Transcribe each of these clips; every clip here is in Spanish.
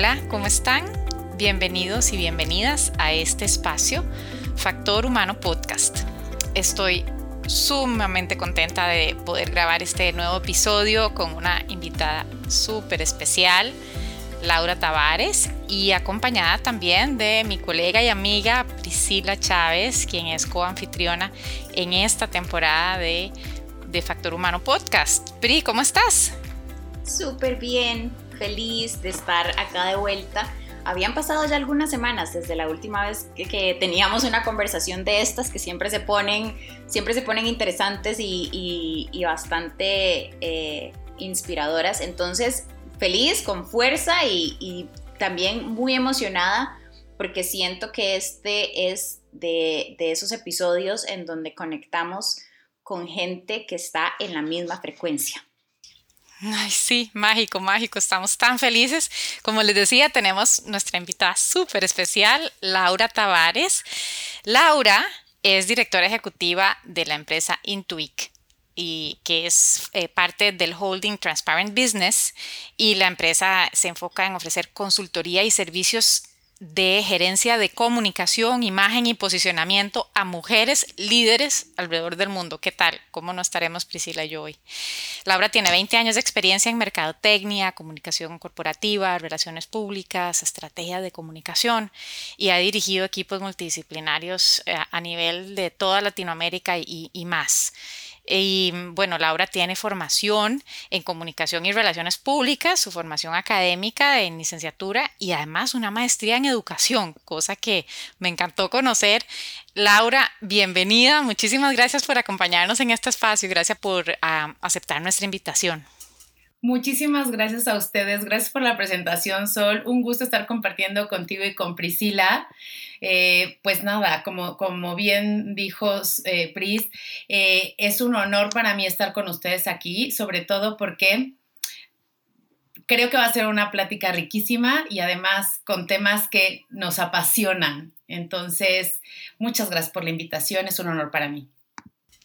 Hola, ¿cómo están? Bienvenidos y bienvenidas a este espacio, Factor Humano Podcast. Estoy sumamente contenta de poder grabar este nuevo episodio con una invitada súper especial, Laura Tavares, y acompañada también de mi colega y amiga Priscila Chávez, quien es coanfitriona en esta temporada de, de Factor Humano Podcast. Pri, ¿cómo estás? Súper bien, feliz de estar acá de vuelta. Habían pasado ya algunas semanas desde la última vez que, teníamos una conversación de estas que siempre se ponen, siempre se ponen interesantes y, bastante eh, inspiradoras. Entonces, feliz, con fuerza y, también muy emocionada porque siento que este es de, de esos episodios en donde conectamos con gente que está en la misma frecuencia. Ay, sí, mágico, mágico. Estamos tan felices. Como les decía, tenemos nuestra invitada súper especial, Laura Tavares. Laura es directora ejecutiva de la empresa Intuic y que es eh, parte del holding Transparent Business y la empresa se enfoca en ofrecer consultoría y servicios de gerencia de comunicación, imagen y posicionamiento a mujeres líderes alrededor del mundo. ¿Qué tal? ¿Cómo no estaremos Priscila y yo hoy? Laura tiene 20 años de experiencia en mercadotecnia, comunicación corporativa, relaciones públicas, estrategia de comunicación y ha dirigido equipos multidisciplinarios eh, a nivel de toda Latinoamérica y, y más. Y bueno, Laura tiene formación en comunicación y relaciones públicas, su formación académica en licenciatura y además una maestría en educación, cosa que me encantó conocer. Laura, bienvenida. Muchísimas gracias por acompañarnos en este espacio y gracias por ah, aceptar nuestra invitación. Muchísimas gracias a ustedes. Gracias por la presentación, Sol. Un gusto estar compartiendo contigo y con Priscila. Eh, pues nada, como, como bien dijo eh, Pris, eh, es un honor para mí estar con ustedes aquí, sobre todo porque creo que va a ser una plática riquísima y además con temas que nos apasionan. Entonces, muchas gracias por la invitación, es un honor para mí.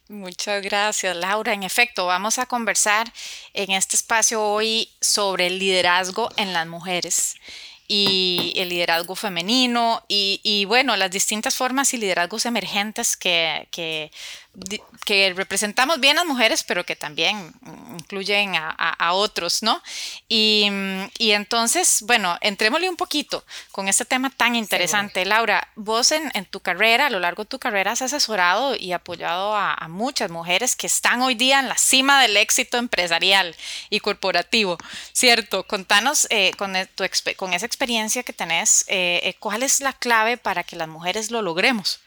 Muchas gracias, Laura. En efecto, vamos a conversar en este espacio hoy sobre el liderazgo en las mujeres y el liderazgo femenino y, bueno, las distintas formas y liderazgos emergentes que, que que representamos bien a las mujeres, pero que también incluyen a, otros, ¿no? Y, entonces, bueno, entrémosle un poquito con este tema tan interesante. Laura, vos en, tu carrera, a lo largo de tu carrera, has asesorado y apoyado a, muchas mujeres que están hoy día en la cima del éxito empresarial y corporativo, ¿cierto? Contanos eh, con, e, tu, con esa experiencia que tenés, eh, eh, ¿cuál es la clave para que las mujeres lo logremos?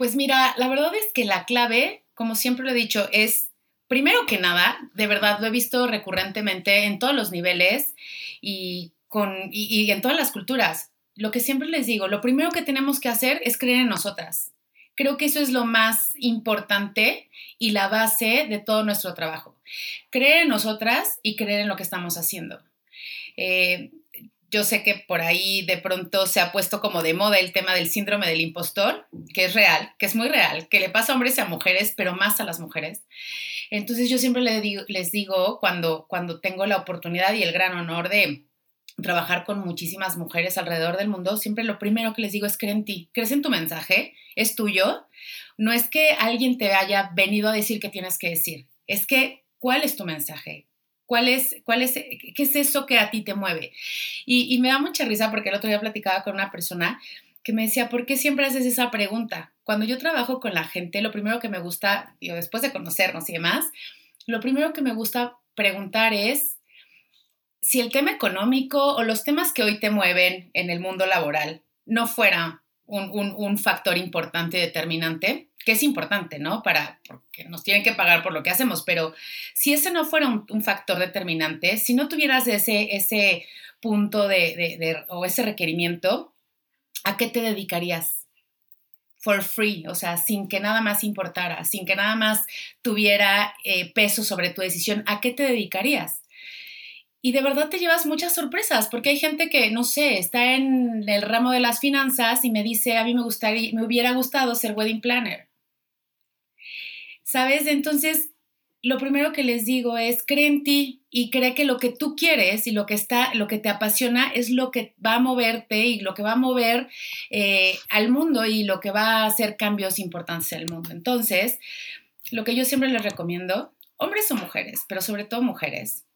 Pues mira, la verdad es que la clave, como siempre lo he dicho, es, primero que nada, de verdad lo he visto recurrentemente en todos los niveles y, con, y, en todas las culturas. Lo que siempre les digo, lo primero que tenemos que hacer es creer en nosotras. Creo que eso es lo más importante y la base de todo nuestro trabajo. Creer en nosotras y creer en lo que estamos haciendo. Eh, yo sé que por ahí de pronto se ha puesto como de moda el tema del síndrome del impostor, que es real, que es muy real, que le pasa a hombres y a mujeres, pero más a las mujeres. Entonces yo siempre les digo, cuando, cuando tengo la oportunidad y el gran honor de trabajar con muchísimas mujeres alrededor del mundo, siempre lo primero que les digo es cree en ti, crees en tu mensaje, es tuyo, no es que alguien te haya venido a decir que tienes que decir, es que ¿cuál es tu mensaje? ¿Cuál es, cuál es, ¿Qué es eso que a ti te mueve? Y, me da mucha risa porque el otro día platicaba con una persona que me decía, ¿por qué siempre haces esa pregunta? Cuando yo trabajo con la gente, lo primero que me gusta, después de conocernos y demás, lo primero que me gusta preguntar es si el tema económico o los temas que hoy te mueven en el mundo laboral no fuera un, un factor importante y determinante, que es importante, ¿no? Para, porque nos tienen que pagar por lo que hacemos, pero si ese no fuera un, factor determinante, si no tuvieras ese, ese punto de, o ese requerimiento, ¿a qué te dedicarías? For free, o sea, sin que nada más importara, sin que nada más tuviera eh, peso sobre tu decisión, ¿a qué te dedicarías? Y de verdad te llevas muchas sorpresas, porque hay gente que, no sé, está en el ramo de las finanzas y me dice, a mí me, gustaría, me hubiera gustado ser wedding planner ¿sabes? Entonces, lo primero que les digo es cree en ti y cree que lo que tú quieres y lo que está, lo que te apasiona es lo que va a moverte y lo que va a mover eh, al mundo y lo que va a hacer cambios importantes en el mundo. Entonces, lo que yo siempre les recomiendo, hombres o mujeres, pero sobre todo mujeres,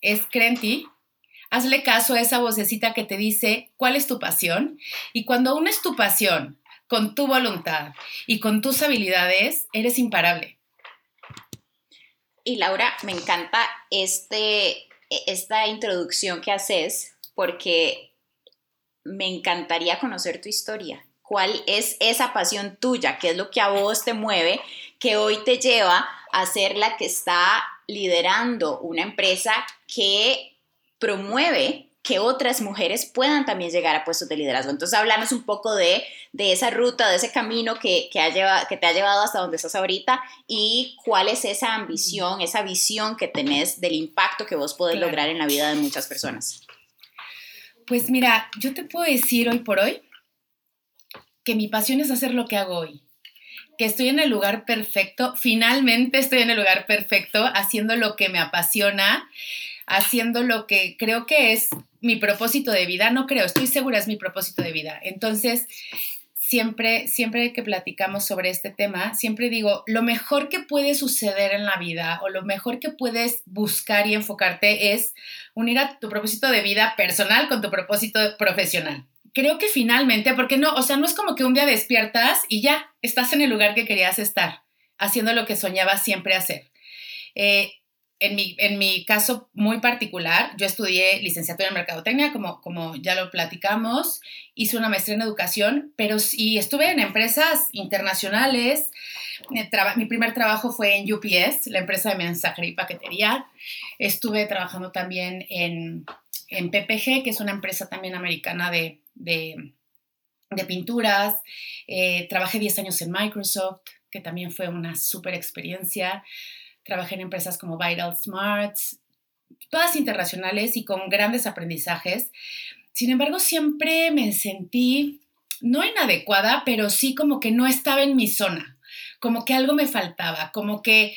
es cree en ti, hazle caso a esa vocecita que te dice cuál es tu pasión y cuando unes tu pasión con tu voluntad y con tus habilidades, eres imparable y Laura, me encanta este, esta introducción que haces porque me encantaría conocer tu historia. ¿Cuál es esa pasión tuya? ¿Qué es lo que a vos te mueve? Que hoy te lleva a ser la que está liderando una empresa que promueve que otras mujeres puedan también llegar a puestos de liderazgo. Entonces, háblanos un poco de, esa ruta, de ese camino que, que, ha que te ha llevado hasta donde estás ahorita y cuál es esa ambición, esa visión que tenés del impacto que vos podés lograr en la vida de muchas personas. Pues mira, yo te puedo decir hoy por hoy que mi pasión es hacer lo que hago hoy que estoy en el lugar perfecto, finalmente estoy en el lugar perfecto, haciendo lo que me apasiona, haciendo lo que creo que es mi propósito de vida, no creo, estoy segura es mi propósito de vida. Entonces, siempre, siempre que platicamos sobre este tema, siempre digo, lo mejor que puede suceder en la vida o lo mejor que puedes buscar y enfocarte es unir a tu propósito de vida personal con tu propósito profesional. Creo que finalmente, porque no, o sea, no es como que un día despiertas y ya estás en el lugar que querías estar, haciendo lo que soñabas siempre hacer. Eh, en mi, en mi caso muy particular, yo estudié licenciatura en mercadotecnia, como, como ya lo platicamos, hice una maestría en educación, pero y estuve en empresas internacionales. Mi primer trabajo fue en UPS, la empresa de mensajería y paquetería. Estuve trabajando también en, en PPG, que es una empresa también americana de, de, de pinturas. Eh, trabajé 10 años en Microsoft, que también fue una súper experiencia. Trabajé en empresas como Vital Smarts, todas internacionales y con grandes aprendizajes. Sin embargo, siempre me sentí no inadecuada, pero sí como que no estaba en mi zona, como que algo me faltaba, como que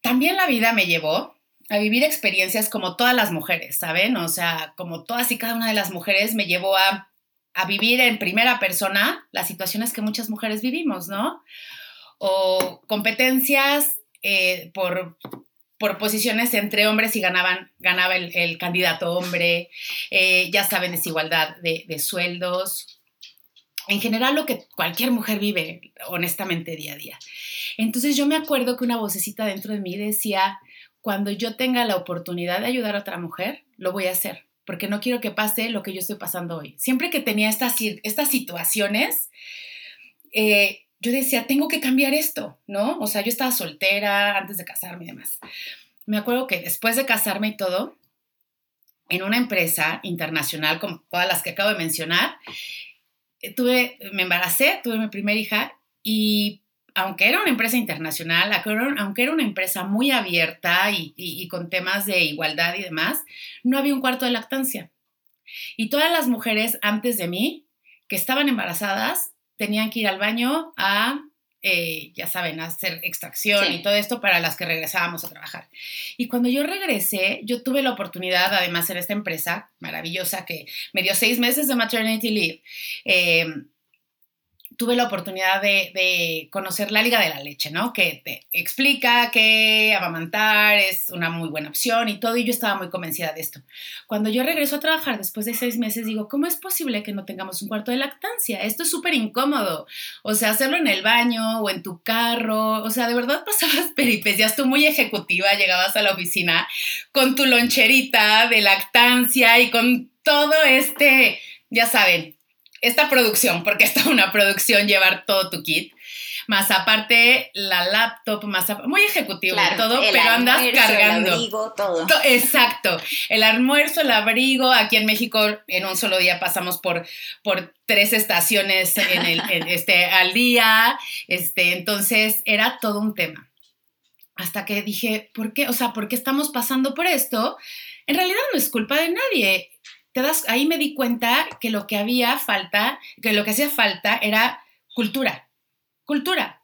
también la vida me llevó a vivir experiencias como todas las mujeres, ¿saben? O sea, como todas y cada una de las mujeres me llevó a, a vivir en primera persona las situaciones que muchas mujeres vivimos, ¿no? O competencias eh, por, por posiciones entre hombres y ganaban, ganaba el, candidato hombre, eh, ya saben, desigualdad de, de sueldos, en general lo que cualquier mujer vive honestamente día a día. Entonces yo me acuerdo que una vocecita dentro de mí decía, cuando yo tenga la oportunidad de ayudar a otra mujer, lo voy a hacer, porque no quiero que pase lo que yo estoy pasando hoy. Siempre que tenía estas, estas situaciones, eh, yo decía, tengo que cambiar esto, ¿no? O sea, yo estaba soltera antes de casarme y demás. Me acuerdo que después de casarme y todo, en una empresa internacional como todas las que acabo de mencionar, eh, tuve, me embaracé, tuve mi primera hija y aunque era una empresa internacional, aunque era una empresa muy abierta y, y con temas de igualdad y demás, no había un cuarto de lactancia. Y todas las mujeres antes de mí que estaban embarazadas tenían que ir al baño a, eh, ya saben, a hacer extracción y todo esto para las que regresábamos a trabajar. Y cuando yo regresé, yo tuve la oportunidad, además en esta empresa maravillosa que me dio seis meses de maternity leave, eh, tuve la oportunidad de, conocer la Liga de la Leche, ¿no? Que te explica que amamantar es una muy buena opción y todo, y yo estaba muy convencida de esto. Cuando yo regreso a trabajar después de seis meses, digo, ¿cómo es posible que no tengamos un cuarto de lactancia? Esto es súper incómodo. O sea, hacerlo en el baño o en tu carro, o sea, de verdad pasabas peripecias, tú muy ejecutiva, llegabas a la oficina con tu loncherita de lactancia y con todo este, ya saben, esta producción, porque está una producción llevar todo tu kit, más aparte la laptop, más muy ejecutivo todo, pero andas cargando. El abrigo, todo. Exacto, el almuerzo, el abrigo, aquí en México en un solo día pasamos por, por tres estaciones en el, este, al día, este, entonces era todo un tema. Hasta que dije, ¿por qué? O sea, ¿por qué estamos pasando por esto? En realidad no es culpa de nadie ahí me di cuenta que lo que había falta, que lo que hacía falta era cultura, cultura.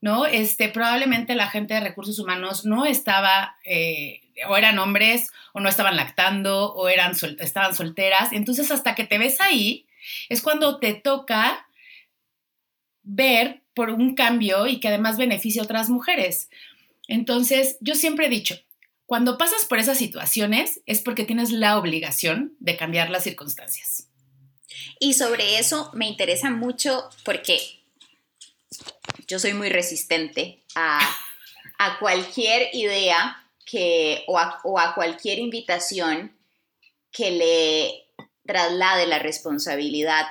¿no? Este, probablemente la gente de recursos humanos no estaba, eh, o eran hombres, o no estaban lactando, o eran estaban solteras. Entonces, hasta que te ves ahí, es cuando te toca ver por un cambio y que además beneficie a otras mujeres. Entonces, yo siempre he dicho, cuando pasas por esas situaciones es porque tienes la obligación de cambiar las circunstancias. Y sobre eso me interesa mucho porque yo soy muy resistente a, cualquier idea que, o, a, cualquier invitación que le traslade la responsabilidad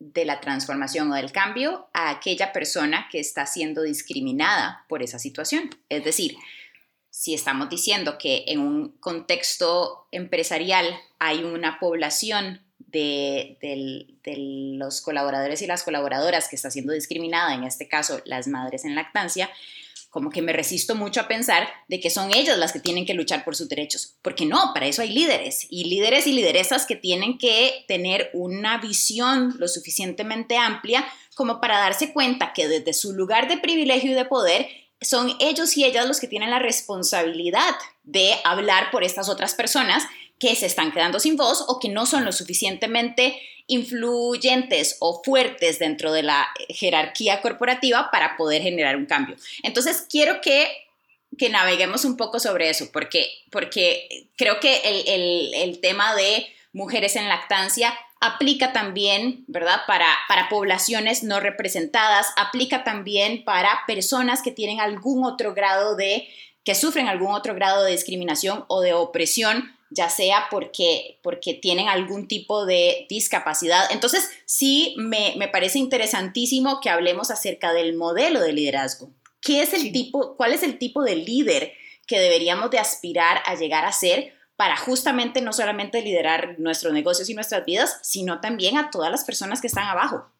de la transformación o del cambio a aquella persona que está siendo discriminada por esa situación. Es decir, si estamos diciendo que en un contexto empresarial hay una población de, los colaboradores y las colaboradoras que está siendo discriminada, en este caso las madres en lactancia, como que me resisto mucho a pensar de que son ellas las que tienen que luchar por sus derechos, porque no, para eso hay líderes y líderes y lideresas que tienen que tener una visión lo suficientemente amplia como para darse cuenta que desde su lugar de privilegio y de poder son ellos y ellas los que tienen la responsabilidad de hablar por estas otras personas que se están quedando sin voz o que no son lo suficientemente influyentes o fuertes dentro de la jerarquía corporativa para poder generar un cambio. Entonces, quiero que, que naveguemos un poco sobre eso, porque, porque creo que el, el, tema de mujeres en lactancia aplica también, ¿verdad? Para, para poblaciones no representadas, aplica también para personas que tienen algún otro grado de, que sufren algún otro grado de discriminación o de opresión ya sea porque, porque tienen algún tipo de discapacidad. Entonces, sí, me, parece interesantísimo que hablemos acerca del modelo de liderazgo. ¿Qué es el tipo, ¿Cuál es el tipo de líder que deberíamos de aspirar a llegar a ser para justamente no solamente liderar nuestros negocios y nuestras vidas, sino también a todas las personas que están abajo?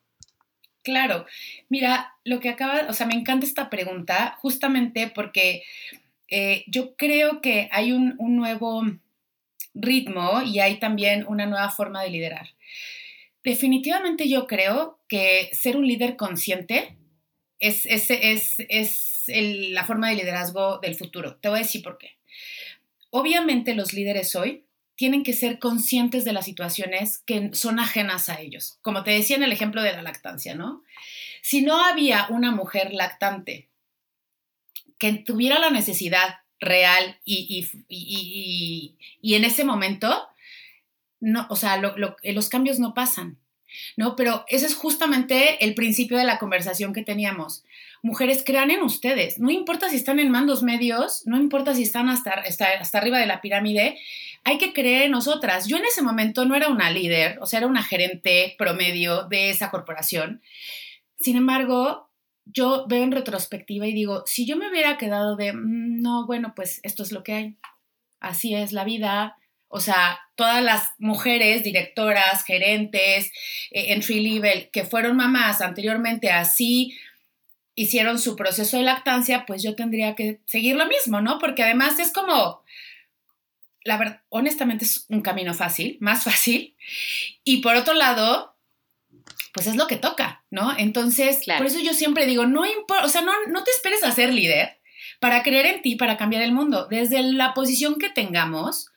Claro, mira, lo que acaba, o sea, me encanta esta pregunta justamente porque eh, yo creo que hay un, nuevo ritmo y hay también una nueva forma de liderar. Definitivamente yo creo que ser un líder consciente es, es, la forma de liderazgo del futuro. Te voy a decir por qué. Obviamente los líderes hoy tienen que ser conscientes de las situaciones que son ajenas a ellos. Como te decía en el ejemplo de la lactancia, ¿no? Si no había una mujer lactante que tuviera la necesidad real y, y, en ese momento, no, o sea, los cambios no pasan, ¿no? Pero ese es justamente el principio de la conversación que teníamos. Mujeres, crean en ustedes, no importa si están en mandos medios, no importa si están hasta, hasta, hasta arriba de la pirámide, hay que creer en nosotras. Yo en ese momento no era una líder, o sea, era una gerente promedio de esa corporación. Sin embargo, yo veo en retrospectiva y digo, si yo me hubiera quedado de, mm, no, bueno, pues esto es lo que hay, así es la vida, o sea, todas las mujeres, directoras, gerentes, eh, entry level, que fueron mamás anteriormente así, hicieron su proceso de lactancia, pues yo tendría que seguir lo mismo, ¿no? Porque además es como, la verdad, honestamente es un camino fácil, más fácil. Y por otro lado, pues es lo que toca, ¿no? Entonces, por eso yo siempre digo, no importa, o sea, no, no te esperes a ser líder para creer en ti, para cambiar el mundo. Desde la posición que tengamos,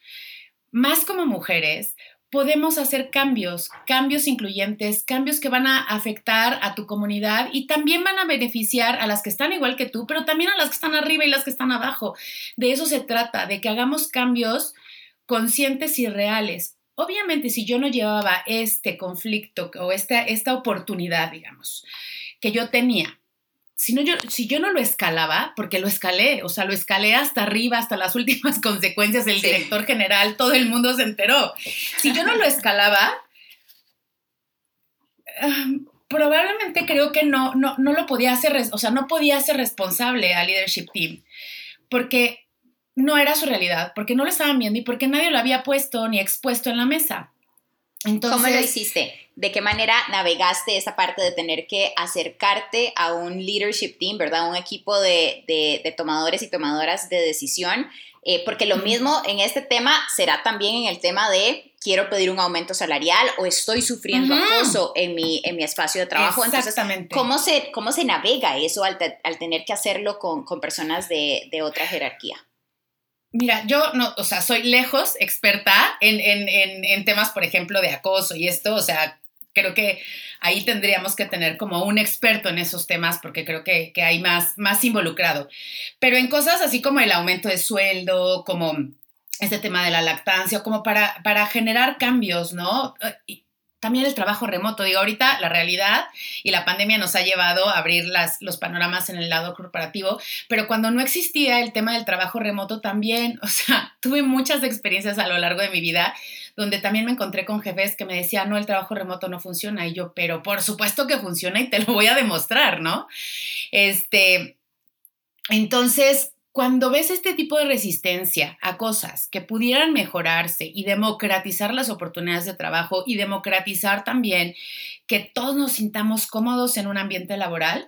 más como mujeres, podemos hacer cambios, cambios incluyentes, cambios que van a afectar a tu comunidad y también van a beneficiar a las que están igual que tú, pero también a las que están arriba y las que están abajo. De eso se trata, de que hagamos cambios conscientes y reales. Obviamente, si yo no llevaba este conflicto o esta, esta oportunidad, digamos, que yo tenía, si, yo, si yo no lo escalaba, porque lo escalé, o sea, lo escalé hasta arriba, hasta las últimas consecuencias, el director general, todo el mundo se enteró. Si yo no lo escalaba, probablemente creo que no, no, no lo podía hacer, o sea, no podía ser responsable al leadership team, porque no era su realidad, porque no lo estaban viendo y porque nadie lo había puesto ni expuesto en la mesa. Entonces, ¿Cómo lo hiciste? ¿De qué manera navegaste esa parte de tener que acercarte a un leadership team, ¿verdad? Un equipo de, de, tomadores y tomadoras de decisión. Eh, porque lo mismo en este tema será también en el tema de quiero pedir un aumento salarial o estoy sufriendo acoso en mi, en mi espacio de trabajo. Exactamente. Entonces, ¿cómo se, cómo se navega eso al, tener que hacerlo con, personas de, de, otra jerarquía? Mira, yo no, o sea, soy lejos experta en, en, en temas, por ejemplo, de acoso y esto, o sea, creo que ahí tendríamos que tener como un experto en esos temas porque creo que, que, hay más, más involucrado. Pero en cosas así como el aumento de sueldo, como este tema de la lactancia, como para, para generar cambios, ¿no? también el trabajo remoto. Digo, ahorita la realidad y la pandemia nos ha llevado a abrir las, los panoramas en el lado corporativo, pero cuando no existía el tema del trabajo remoto también, o sea, tuve muchas experiencias a lo largo de mi vida donde también me encontré con jefes que me decían, no, el trabajo remoto no funciona. Y yo, pero por supuesto que funciona y te lo voy a demostrar, ¿no? Este, entonces, cuando ves este tipo de resistencia a cosas que pudieran mejorarse y democratizar las oportunidades de trabajo y democratizar también que todos nos sintamos cómodos en un ambiente laboral,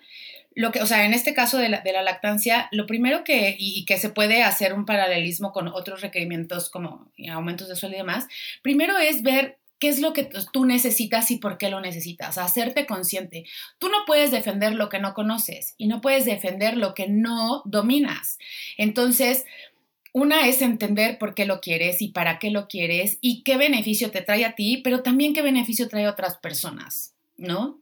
lo que, o sea, en este caso de la, lactancia, lo primero que, y, que se puede hacer un paralelismo con otros requerimientos como aumentos de sueldo y demás, primero es ver qué es lo que tú necesitas y por qué lo necesitas, hacerte consciente. Tú no puedes defender lo que no conoces y no puedes defender lo que no dominas. Entonces, una es entender por qué lo quieres y para qué lo quieres y qué beneficio te trae a ti, pero también qué beneficio trae a otras personas, ¿no?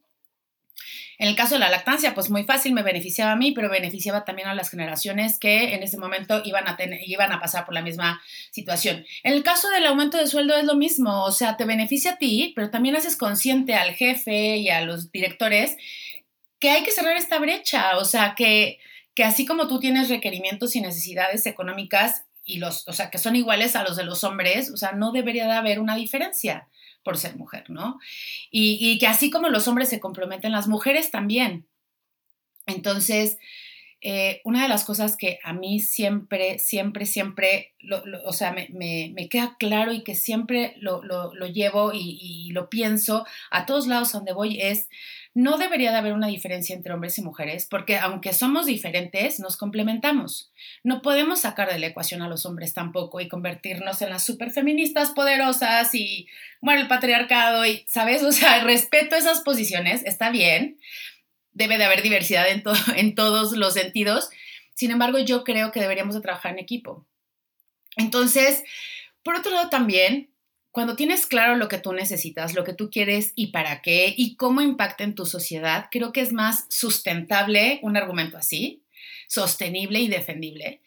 En el caso de la lactancia, pues muy fácil, me beneficiaba a mí, pero beneficiaba también a las generaciones que en ese momento iban a, iban a pasar por la misma situación. En el caso del aumento de sueldo es lo mismo, o sea, te beneficia a ti, pero también haces consciente al jefe y a los directores que hay que cerrar esta brecha, o sea, que, que así como tú tienes requerimientos y necesidades económicas y los, o sea, que son iguales a los de los hombres, o sea, no debería de haber una diferencia por ser mujer, ¿no? Y, que así como los hombres se comprometen, las mujeres también. Entonces, eh, una de las cosas que a mí siempre, siempre, siempre, o sea, me, queda claro y que siempre lo, llevo y, lo pienso a todos lados donde voy es no debería de haber una diferencia entre hombres y mujeres, porque aunque somos diferentes, nos complementamos. No podemos sacar de la ecuación a los hombres tampoco y convertirnos en las superfeministas poderosas y, bueno, el patriarcado y, ¿sabes? O sea, respeto esas posiciones, está bien, debe de haber diversidad en, en todos los sentidos, sin embargo, yo creo que deberíamos de trabajar en equipo. Entonces, por otro lado también, cuando tienes claro lo que tú necesitas, lo que tú quieres y para qué y cómo impacta en tu sociedad, creo que es más sustentable un argumento así, sostenible y defendible.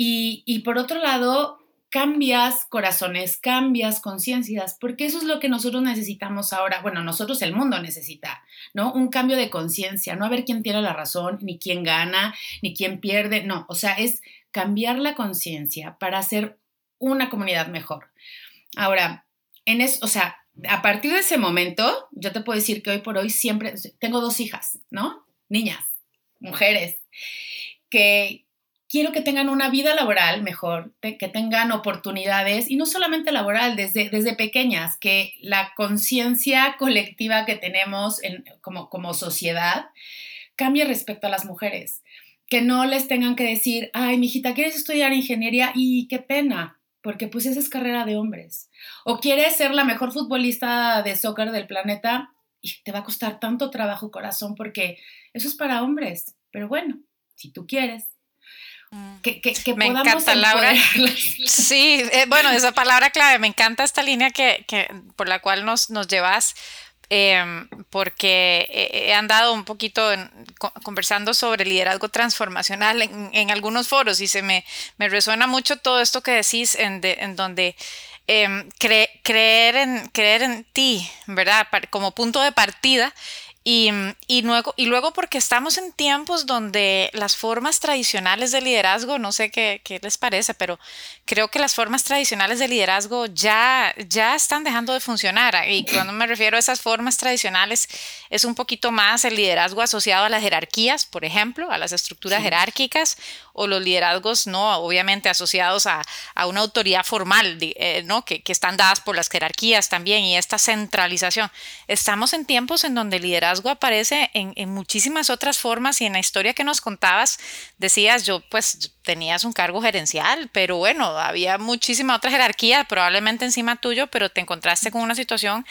Y, por otro lado, cambias corazones, cambias conciencias, porque eso es lo que nosotros necesitamos ahora. Bueno, nosotros el mundo necesita, ¿no? Un cambio de conciencia, no a ver quién tiene la razón, ni quién gana, ni quién pierde, no, o sea, es cambiar la conciencia para hacer una comunidad mejor. Ahora, en eso, o sea, a partir de ese momento, yo te puedo decir que hoy por hoy siempre tengo dos hijas, ¿no? Niñas, mujeres, que quiero que tengan una vida laboral mejor, que tengan oportunidades, y no solamente laboral, desde, desde pequeñas, que la conciencia colectiva que tenemos como, como sociedad cambie respecto a las mujeres. Que no les tengan que decir, ay, mijita, ¿quieres estudiar ingeniería? Y qué pena, porque pues esa es carrera de hombres. O quieres ser la mejor futbolista de soccer del planeta y te va a costar tanto trabajo corazón porque eso es para hombres. Pero bueno, si tú quieres. Mm. Que, que, me encanta Laura. Sí, eh, bueno, esa palabra clave, me encanta esta línea que, por la cual nos, nos llevas Em, porque he andado un poquito conversando sobre liderazgo transformacional en, algunos foros y se me, me, resuena mucho todo esto que decís en, en donde em, creer, en, creer en ti, ¿verdad? Como punto de partida y, y, luego, y luego porque estamos en tiempos donde las formas tradicionales de liderazgo, no sé qué, qué, les parece, pero creo que las formas tradicionales de liderazgo ya, ya están dejando de funcionar. Y cuando me refiero a esas formas tradicionales, es un poquito más el liderazgo asociado a las jerarquías, por ejemplo, a las estructuras jerárquicas, o los liderazgos, no, obviamente asociados a, a una autoridad formal, eh, ¿no? Que, que están dadas por las jerarquías también, y esta centralización. Estamos en tiempos en donde el liderazgo aparece en, en, muchísimas otras formas y en la historia que nos contabas decías, yo pues tenías un cargo gerencial, pero bueno, había muchísima otra jerarquía probablemente encima tuyo, pero te encontraste con una situación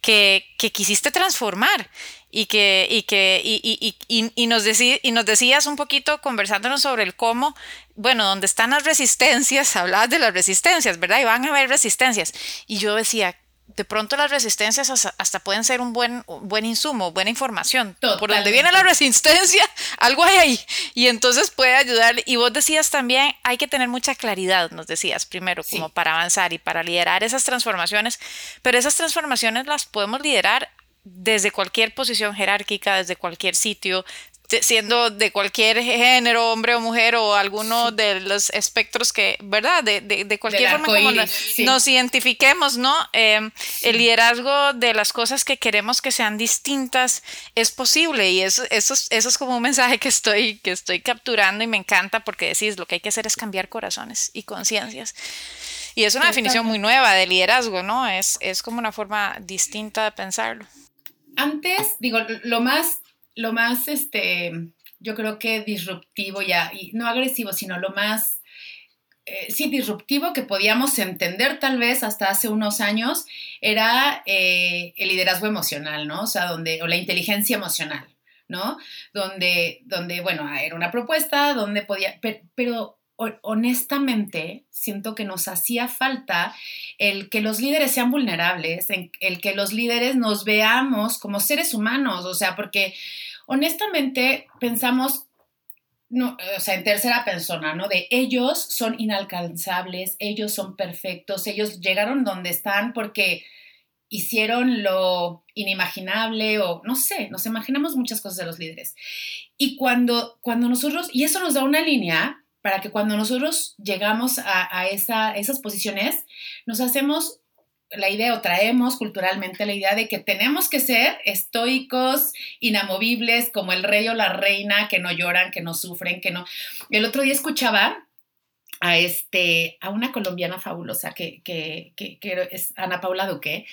que, quisiste transformar y que, y que y, y, y, nos y nos decías un poquito conversándonos sobre el cómo, bueno, donde están las resistencias, hablabas de las resistencias, ¿verdad? Y van a haber resistencias. Y yo decía, de pronto las resistencias hasta, pueden ser un buen, buen insumo, buena información. Por donde viene la resistencia, algo hay ahí. Y entonces puede ayudar. Y vos decías también, hay que tener mucha claridad, nos decías primero, como para avanzar y para liderar esas transformaciones. Pero esas transformaciones las podemos liderar desde cualquier posición jerárquica, desde cualquier sitio, siendo de cualquier género, hombre o mujer, o alguno de los espectros que, ¿verdad? De, de, cualquier forma como nos, identifiquemos, ¿no? Em, el liderazgo de las cosas que queremos que sean distintas es posible y eso, eso, eso es como un mensaje que estoy, que estoy capturando y me encanta porque decís, lo que hay que hacer es cambiar corazones y conciencias. Y es una definición muy nueva de liderazgo, ¿no? Es, es como una forma distinta de pensarlo. Antes, digo, lo más lo más, este, yo creo que disruptivo ya, y no agresivo, sino lo más, eh, sí, disruptivo que podíamos entender tal vez hasta hace unos años, era eh, el liderazgo emocional, ¿no? O sea, donde, o la inteligencia emocional, ¿no? Donde, donde bueno, era una propuesta, donde podía, pero, honestamente siento que nos hacía falta el que los líderes sean vulnerables, el que los líderes nos veamos como seres humanos, o sea, porque honestamente pensamos, no, o sea, en tercera persona, ¿no? De ellos son inalcanzables, ellos son perfectos, ellos llegaron donde están porque hicieron lo inimaginable o no sé, nos imaginamos muchas cosas de los líderes. Y cuando, cuando nosotros, y eso nos da una línea para que cuando nosotros llegamos a, a esas posiciones, nos hacemos la idea o traemos culturalmente la idea de que tenemos que ser estoicos, inamovibles, como el rey o la reina, que no lloran, que no sufren, que no... El otro día escuchaba a, este, a una colombiana fabulosa que, que, que, que es Ana Paula Duque,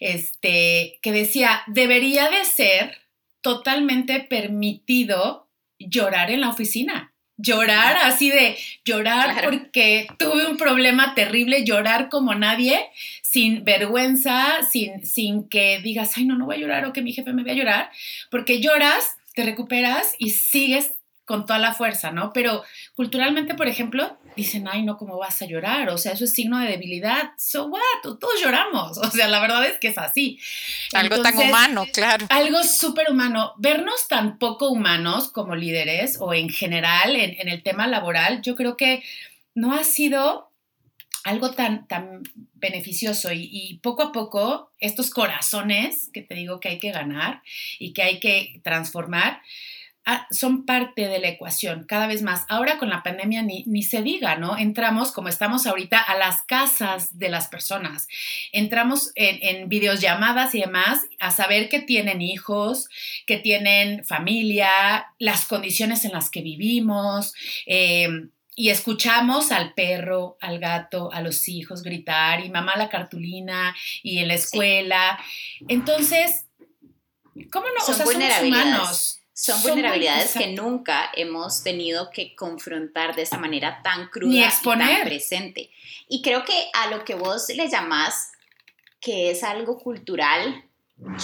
este, que decía, debería de ser totalmente permitido llorar en la oficina llorar así de llorar porque tuve un problema terrible, llorar como nadie, sin vergüenza, sin, sin que digas, ay, no, no voy a llorar o que mi jefe me vea llorar, porque lloras, te recuperas y sigues con toda la fuerza, ¿no? Pero culturalmente, por ejemplo, dicen, ay, no, ¿cómo vas a llorar? O sea, eso es signo de debilidad. So what? Todos lloramos. O sea, la verdad es que es así. Algo tan humano, claro. Algo súper humano. Vernos tan poco humanos como líderes o en general en, en el tema laboral, yo creo que no ha sido algo tan, tan beneficioso y, poco a poco estos corazones que te digo que hay que ganar y que hay que transformar son parte de la ecuación cada vez más. Ahora con la pandemia ni, ni, se diga, ¿no? Entramos como estamos ahorita a las casas de las personas, entramos en, en videollamadas y demás a saber que tienen hijos, que tienen familia, las condiciones en las que vivimos. Eh, y escuchamos al perro, al gato, a los hijos gritar y mamá la cartulina y en la escuela. Entonces, ¿cómo no? Son o sea, vulnerabilidades. humanos. Son, vulnerabilidades que nunca hemos tenido que confrontar de esa manera tan cruda y tan presente. Y creo que a lo que vos le llamás que es algo cultural,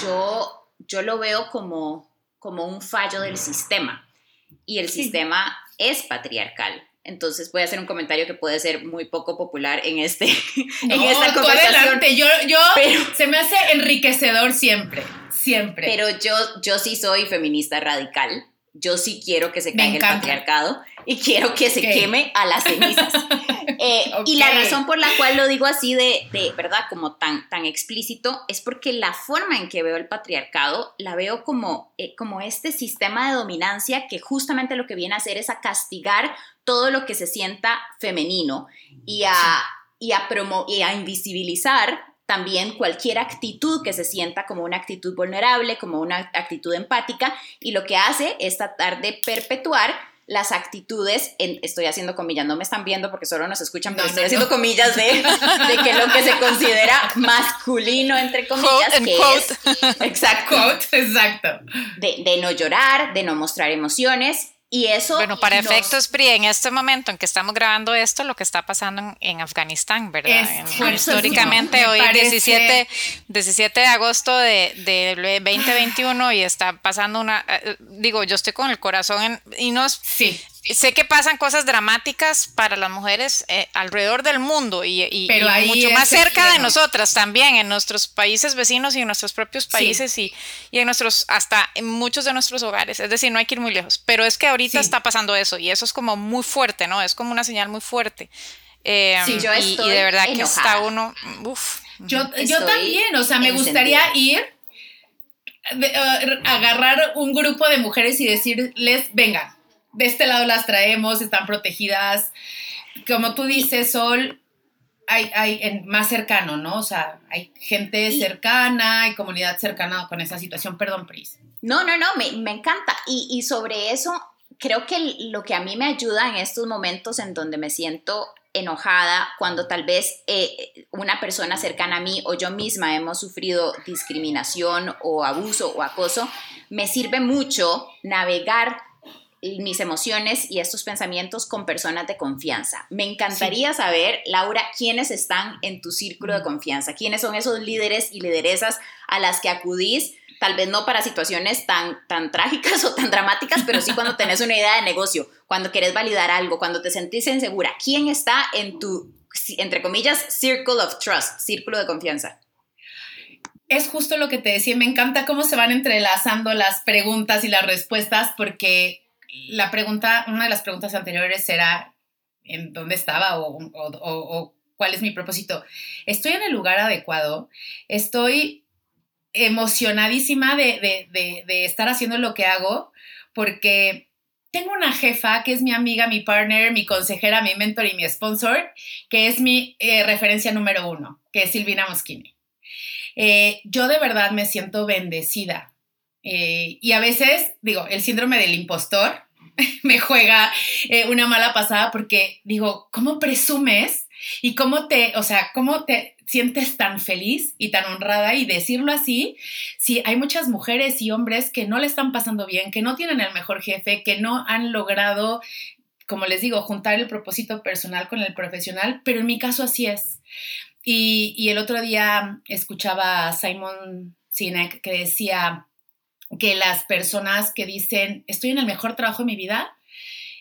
yo, yo lo veo como, como un fallo del sistema. Y el sistema es patriarcal. Entonces voy a hacer un comentario que puede ser muy poco popular en, este, en esta conversación. Yo, yo se me hace enriquecedor siempre, siempre. Pero yo, yo sí soy feminista radical. Yo sí quiero que se caiga el patriarcado y quiero que se queme a las cenizas. Eh, y la razón por la cual lo digo así de, de, verdad, como tan, tan explícito, es porque la forma en que veo el patriarcado la veo como, eh, como este sistema de dominancia que justamente lo que viene a hacer es a castigar todo lo que se sienta femenino y a, y a, y a invisibilizar también cualquier actitud que se sienta como una actitud vulnerable, como una actitud empática, y lo que hace es tratar de perpetuar las actitudes, estoy haciendo comillas, no me están viendo porque solo nos escuchan, pero estoy haciendo comillas de, de, que lo que se considera masculino, entre comillas, que es... Exacto. exacto. De, de no llorar, de no mostrar emociones y eso. Bueno, para efectos, PRI, en este momento en que estamos grabando esto, lo que está pasando en, Afganistán, ¿verdad? históricamente, hoy es 17, 17 de agosto de, de, 2021 y está pasando una. Eh, digo, yo estoy con el corazón en. Y no sí sé que pasan cosas dramáticas para las mujeres eh, alrededor del mundo y, mucho más cerca de nosotras también, en nuestros países vecinos y en nuestros propios países y, en nuestros, hasta en muchos de nuestros hogares. Es decir, no hay que ir muy lejos. Pero es que ahorita está pasando eso y eso es como muy fuerte, ¿no? Es como una señal muy fuerte. Eh, sí, yo estoy y, de verdad que está uno. Uf. Yo, yo también, o sea, me gustaría ir. Eh, agarrar un grupo de mujeres y decirles, vengan, de este lado las traemos, están protegidas. Como tú dices, Sol, hay, hay más cercano, ¿no? O sea, hay gente cercana, hay comunidad cercana con esa situación. Perdón, Pris. No, no, no, me, encanta. Y, y, sobre eso, creo que lo que a mí me ayuda en estos momentos en donde me siento enojada, cuando tal vez eh, una persona cercana a mí o yo misma hemos sufrido discriminación o abuso o acoso, me sirve mucho navegar mis emociones y estos pensamientos con personas de confianza. Me encantaría saber, Laura, quiénes están en tu círculo de confianza, quiénes son esos líderes y lideresas a las que acudís, tal vez no para situaciones tan, tan trágicas o tan dramáticas, pero sí cuando tenés una idea de negocio, cuando querés validar algo, cuando te sentís insegura. ¿Quién está en tu, entre comillas, circle of trust, círculo de confianza? es justo lo que te decía, me encanta cómo se van entrelazando las preguntas y las respuestas porque la pregunta, una de las preguntas anteriores era en dónde estaba o, cuál es mi propósito. Estoy en el lugar adecuado, estoy emocionadísima de, estar haciendo lo que hago porque tengo una jefa que es mi amiga, mi partner, mi consejera, mi mentor y mi sponsor, que es mi eh, referencia número uno, que es Silvina Moschini. Eh, yo de verdad me siento bendecida eh, y a veces, digo, el síndrome del impostor me juega eh, una mala pasada porque digo, ¿cómo presumes? Y cómo te, o sea, cómo te sientes tan feliz y tan honrada y decirlo así, si hay muchas mujeres y hombres que no le están pasando bien, que no tienen el mejor jefe, que no han logrado, como les digo, juntar el propósito personal con el profesional, pero en mi caso así es. Y, y el otro día escuchaba a Simon Sinek que decía, que las personas que dicen, estoy en el mejor trabajo de mi vida,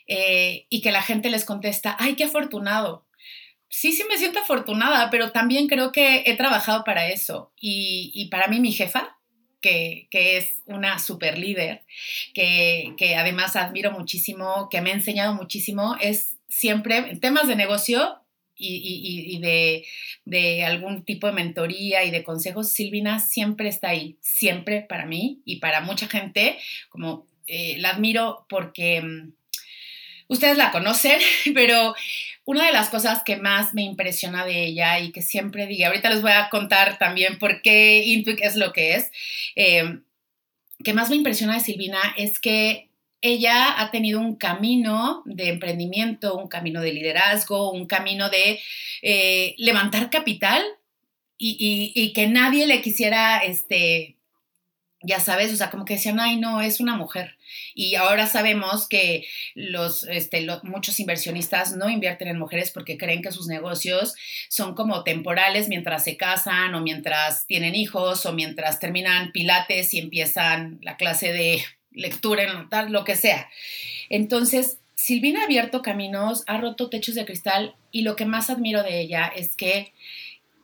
eh, y que la gente les contesta, ay, qué afortunado. Sí, sí me siento afortunada, pero también creo que he trabajado para eso. Y, para mí mi jefa, que, es una super líder, que, que además admiro muchísimo, que me ha enseñado muchísimo, es siempre en temas de negocio, y, de, algún tipo de mentoría y de consejos, Silvina siempre está ahí, siempre para mí y para mucha gente, como eh, la admiro porque mm, ustedes la conocen, pero una de las cosas que más me impresiona de ella y que siempre digo, ahorita les voy a contar también por qué Intuit es lo que es, eh, que más me impresiona de Silvina es que ella ha tenido un camino de emprendimiento, un camino de liderazgo, un camino de eh, levantar capital y, que nadie le quisiera, este, ya sabes, o sea, como que decían, ay, no, es una mujer. Y ahora sabemos que los, este, muchos inversionistas no invierten en mujeres porque creen que sus negocios son como temporales mientras se casan o mientras tienen hijos o mientras terminan pilates y empiezan la clase de lectura, en tal, lo que sea. Entonces, Silvina ha abierto caminos, ha roto techos de cristal y lo que más admiro de ella es que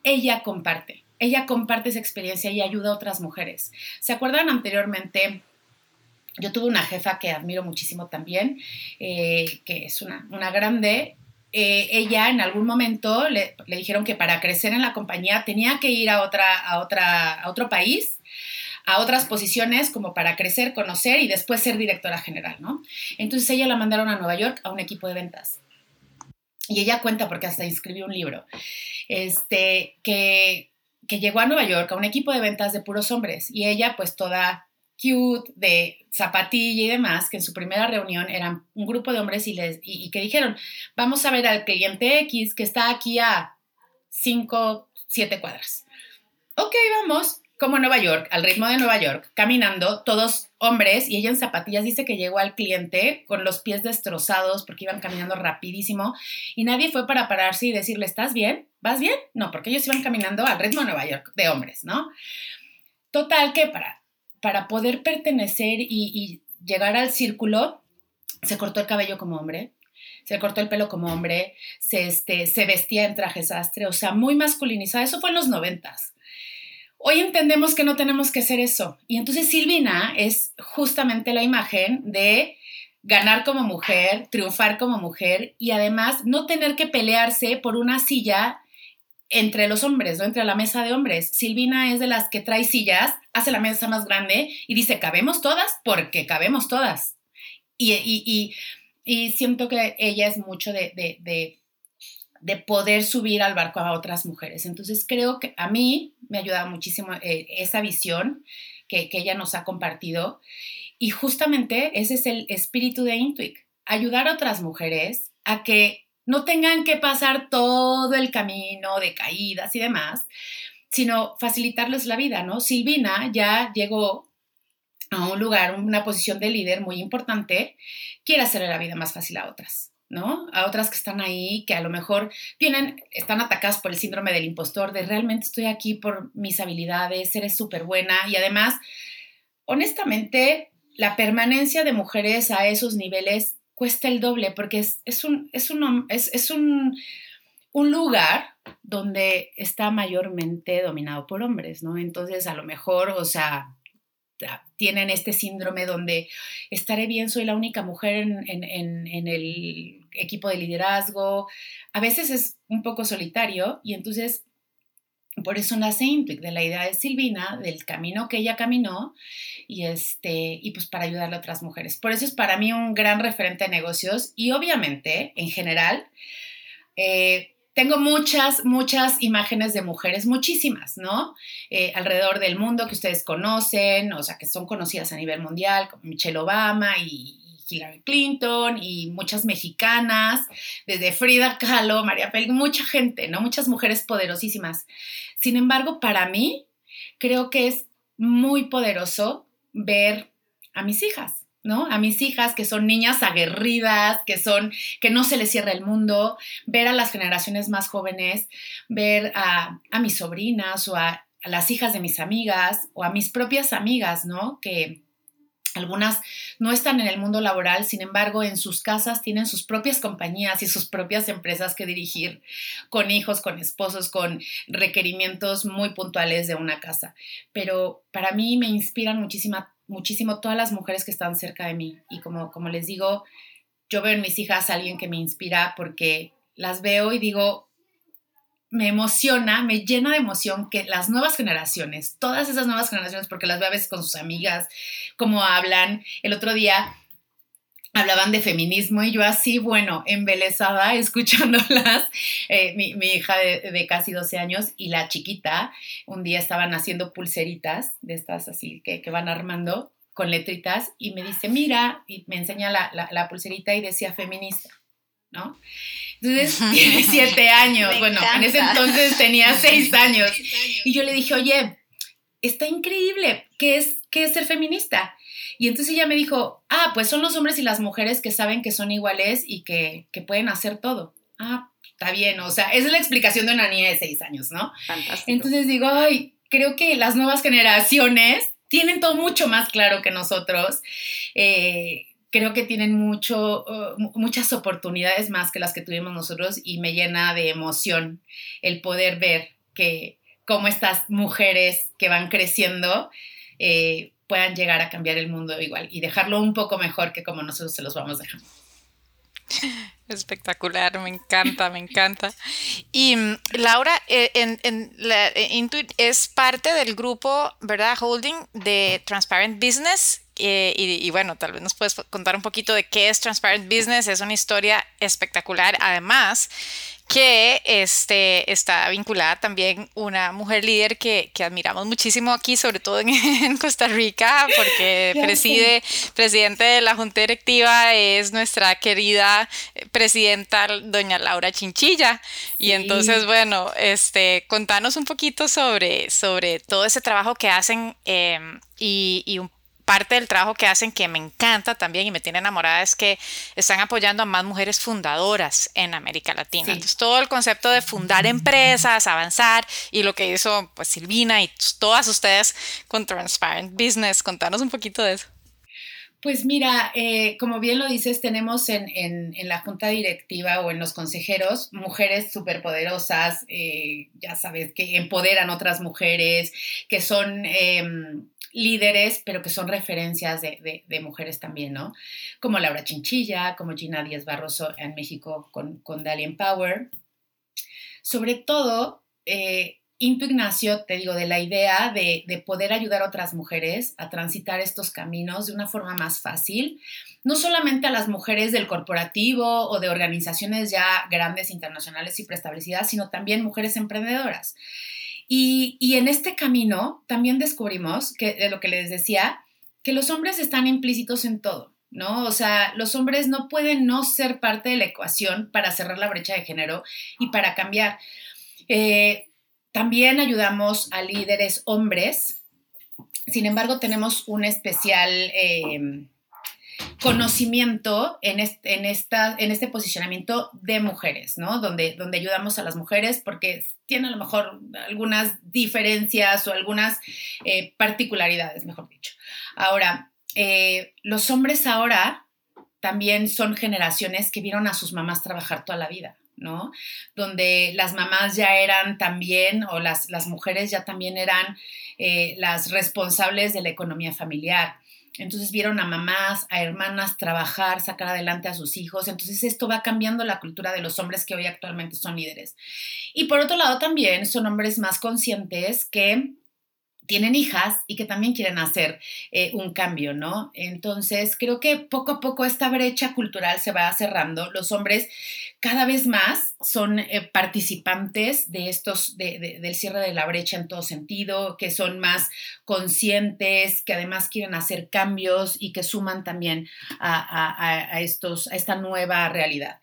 ella comparte, ella comparte esa experiencia y ayuda a otras mujeres. ¿Se acuerdan anteriormente? Yo tuve una jefa que admiro muchísimo también, eh, que es una, una grande. Eh, ella en algún momento le, le, dijeron que para crecer en la compañía tenía que ir a, otra, a, otra, a otro país a otras posiciones como para crecer, conocer y después ser directora general, ¿no? Entonces ella la mandaron a Nueva York a un equipo de ventas. Y ella cuenta, porque hasta inscribió un libro, este, que, que llegó a Nueva York a un equipo de ventas de puros hombres y ella pues toda cute, de zapatilla y demás, que en su primera reunión eran un grupo de hombres y, les, y, que dijeron, vamos a ver al cliente X que está aquí a 5, 7 cuadras. Ok, vamos, como Nueva York, al ritmo de Nueva York, caminando, todos hombres, y ella en zapatillas dice que llegó al cliente con los pies destrozados porque iban caminando rapidísimo y nadie fue para pararse y decirle, ¿estás bien? ¿Vas bien? No, porque ellos iban caminando al ritmo de Nueva York, de hombres, ¿no? Total que para para poder pertenecer y, llegar al círculo, se cortó el cabello como hombre, se cortó el pelo como hombre, se, este, se vestía en traje sastre, o sea, muy masculinizada. Eso fue en los noventas. Hoy entendemos que no tenemos que hacer eso. Y entonces Silvina es justamente la imagen de ganar como mujer, triunfar como mujer y además no tener que pelearse por una silla entre los hombres, ¿no? Entre la mesa de hombres. Silvina es de las que trae sillas, hace la mesa más grande y dice, cabemos todas porque cabemos todas. Y, siento que ella es mucho de, poder subir al barco a otras mujeres. Entonces creo que a mí me ayuda muchísimo eh, esa visión que, ella nos ha compartido. Y justamente ese es el espíritu de Intuit, ayudar a otras mujeres a que no tengan que pasar todo el camino de caídas y demás, sino facilitarles la vida, ¿no? Silvina ya llegó a un lugar, una posición de líder muy importante, quiere hacerle la vida más fácil a otras. ¿No? A otras que están ahí, que a lo mejor tienen, están atacadas por el síndrome del impostor, de realmente estoy aquí por mis habilidades, eres súper buena y además, honestamente, la permanencia de mujeres a esos niveles cuesta el doble porque es, un, es, un, es, un, lugar donde está mayormente dominado por hombres, ¿no? Entonces, a lo mejor, o sea, tienen este síndrome donde estaré bien, soy la única mujer en, en, el equipo de liderazgo. A veces es un poco solitario y entonces por eso nace Intuit, de la idea de Silvina, del camino que ella caminó y, este, y pues para ayudarle a otras mujeres. Por eso es para mí un gran referente de negocios y obviamente, en general, eh, tengo muchas, muchas imágenes de mujeres, muchísimas, ¿no? Eh, alrededor del mundo que ustedes conocen, o sea, que son conocidas a nivel mundial, como Michelle Obama y, Hillary Clinton y muchas mexicanas, desde Frida Kahlo, María Pérez, mucha gente, ¿no? Muchas mujeres poderosísimas. Sin embargo, para mí, creo que es muy poderoso ver a mis hijas, ¿no? A mis hijas que son niñas aguerridas, que son, que no se les cierra el mundo, ver a las generaciones más jóvenes, ver a, a mis sobrinas o a, a, las hijas de mis amigas o a mis propias amigas, ¿no? Que, algunas no están en el mundo laboral, sin embargo, en sus casas tienen sus propias compañías y sus propias empresas que dirigir, con hijos, con esposos, con requerimientos muy puntuales de una casa. Pero para mí me inspiran muchísimo todas las mujeres que están cerca de mí. Y como, como les digo, yo veo en mis hijas a alguien que me inspira porque las veo y digo, me emociona, me llena de emoción que las nuevas generaciones, todas esas nuevas generaciones, porque las veo a veces con sus amigas, cómo hablan. El otro día hablaban de feminismo y yo así, bueno, embelesada, escuchándolas. Eh, mi, hija de, casi 12 años y la chiquita, un día estaban haciendo pulseritas de estas así que, que van armando con letritas y me dice, mira, y me enseña la, la pulserita y decía feminista, ¿no? Entonces tiene siete años. bueno, en ese entonces tenía seis años. Y yo le dije, oye, está increíble. ¿Qué es, qué es ser feminista? Y entonces ella me dijo, ah, pues son los hombres y las mujeres que saben que son iguales y que, que pueden hacer todo. Ah, está bien. O sea, esa es la explicación de una niña de seis años, ¿no? Fantástico. Entonces digo, ay, creo que las nuevas generaciones tienen todo mucho más claro que nosotros. Eh, creo que tienen mucho, uh, muchas oportunidades más que las que tuvimos nosotros y me llena de emoción el poder ver que cómo estas mujeres que van creciendo eh, puedan llegar a cambiar el mundo igual y dejarlo un poco mejor que como nosotros se los vamos dejando. Espectacular, me encanta, me encanta. Y mm, Laura, eh, en, en la, eh, Intuit es parte del grupo, ¿verdad? Holding de Transparent Business eh, y, bueno, tal vez nos puedes contar un poquito de qué es Transparent Business. Es una historia espectacular. Además, que este, está vinculada también una mujer líder que, que admiramos muchísimo aquí, sobre todo en, Costa Rica, porque preside, presidente de la Junta Directiva es nuestra querida presidenta doña Laura Chinchilla. Y entonces, bueno, este, contanos un poquito sobre, sobre todo ese trabajo que hacen em, y, y un parte del trabajo que hacen que me encanta también y me tiene enamorada es que están apoyando a más mujeres fundadoras en América Latina. Entonces, todo el concepto de fundar empresas, avanzar y lo que hizo pues Silvina y todas ustedes con Transparent Business. Contanos un poquito de eso. Pues mira, eh, como bien lo dices, tenemos en, la junta directiva o en los consejeros mujeres superpoderosas, eh, ya sabes, que empoderan otras mujeres, que son em, líderes, pero que son referencias de, mujeres también, ¿no? Como Laura Chinchilla, como Gina Díaz Barroso en México con, con Dalian Power. Sobre todo, eh, Ignacio, te digo, de la idea de, de, poder ayudar a otras mujeres a transitar estos caminos de una forma más fácil, no solamente a las mujeres del corporativo o de organizaciones ya grandes internacionales y preestablecidas, sino también mujeres emprendedoras. Y, en este camino también descubrimos, que, de lo que les decía, que los hombres están implícitos en todo, ¿no? O sea, los hombres no pueden no ser parte de la ecuación para cerrar la brecha de género y para cambiar. Eh, también ayudamos a líderes hombres, sin embargo, tenemos un especial... Eh, conocimiento en este, en, esta, en este posicionamiento de mujeres, ¿no? Donde, donde ayudamos a las mujeres porque tienen a lo mejor algunas diferencias o algunas eh, particularidades, mejor dicho. Ahora, eh, los hombres ahora también son generaciones que vieron a sus mamás trabajar toda la vida. ¿no? Donde las mamás ya eran también, o las, las mujeres ya también eran eh, las responsables de la economía familiar. Entonces vieron a mamás, a hermanas trabajar, sacar adelante a sus hijos. Entonces esto va cambiando la cultura de los hombres que hoy actualmente son líderes. Y por otro lado también son hombres más conscientes que tienen hijas y que también quieren hacer eh, un cambio, ¿no? Entonces, creo que poco a poco esta brecha cultural se va cerrando. Los hombres cada vez más son eh, participantes de estos, del cierre de la brecha en todo sentido, que son más conscientes, que además quieren hacer cambios y que suman también a, estos, a esta nueva realidad.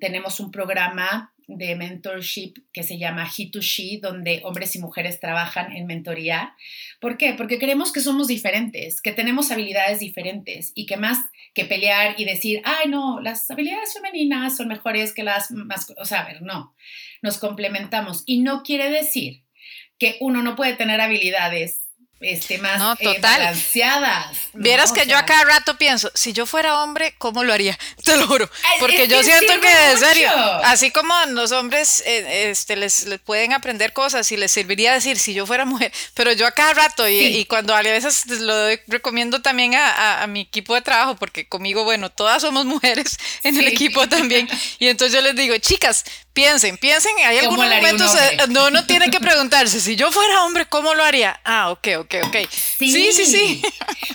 Tenemos un programa de mentorship que se llama He to She, donde hombres y mujeres trabajan en mentoría. ¿Por qué? Porque creemos que somos diferentes, que tenemos habilidades diferentes y que más que pelear y decir, ay, no, las habilidades femeninas son mejores que las más, o sea, a ver, no, nos complementamos. Y no quiere decir que uno no puede tener habilidades este, más no, eh, balanceadas. Vieras que yo a cada rato pienso, si yo fuera hombre, ¿cómo lo haría? Te lo juro. Porque yo siento que, de serio, así como los hombres eh, este, les, pueden aprender cosas y les serviría decir, si yo fuera mujer, pero yo a cada rato, y, cuando a veces lo recomiendo también a, mi equipo de trabajo, porque conmigo, bueno, todas somos mujeres en el equipo también, y entonces yo les digo, chicas, piensen, piensen, hay algunos momentos, no, uno tiene que preguntarse, si yo fuera hombre, ¿cómo lo haría? Ah, ok, ok, ok. Sí, sí, sí.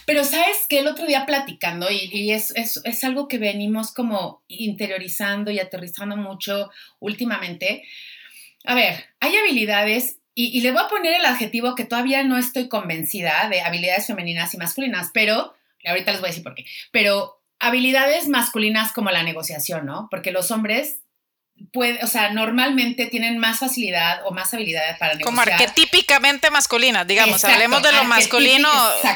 Pero sabes que el otro día platicando, y, es, es, algo que venimos como interiorizando y aterrizando mucho últimamente, a ver, hay habilidades y, y, le voy a poner el adjetivo que todavía no estoy convencida de habilidades femeninas y masculinas, pero ahorita les voy a decir por qué, pero habilidades masculinas como la negociación, ¿no? Porque los hombres puede, o sea, normalmente tienen más facilidad o más habilidad para negociar. Como arquetípicamente masculinas, digamos, hablemos de lo masculino,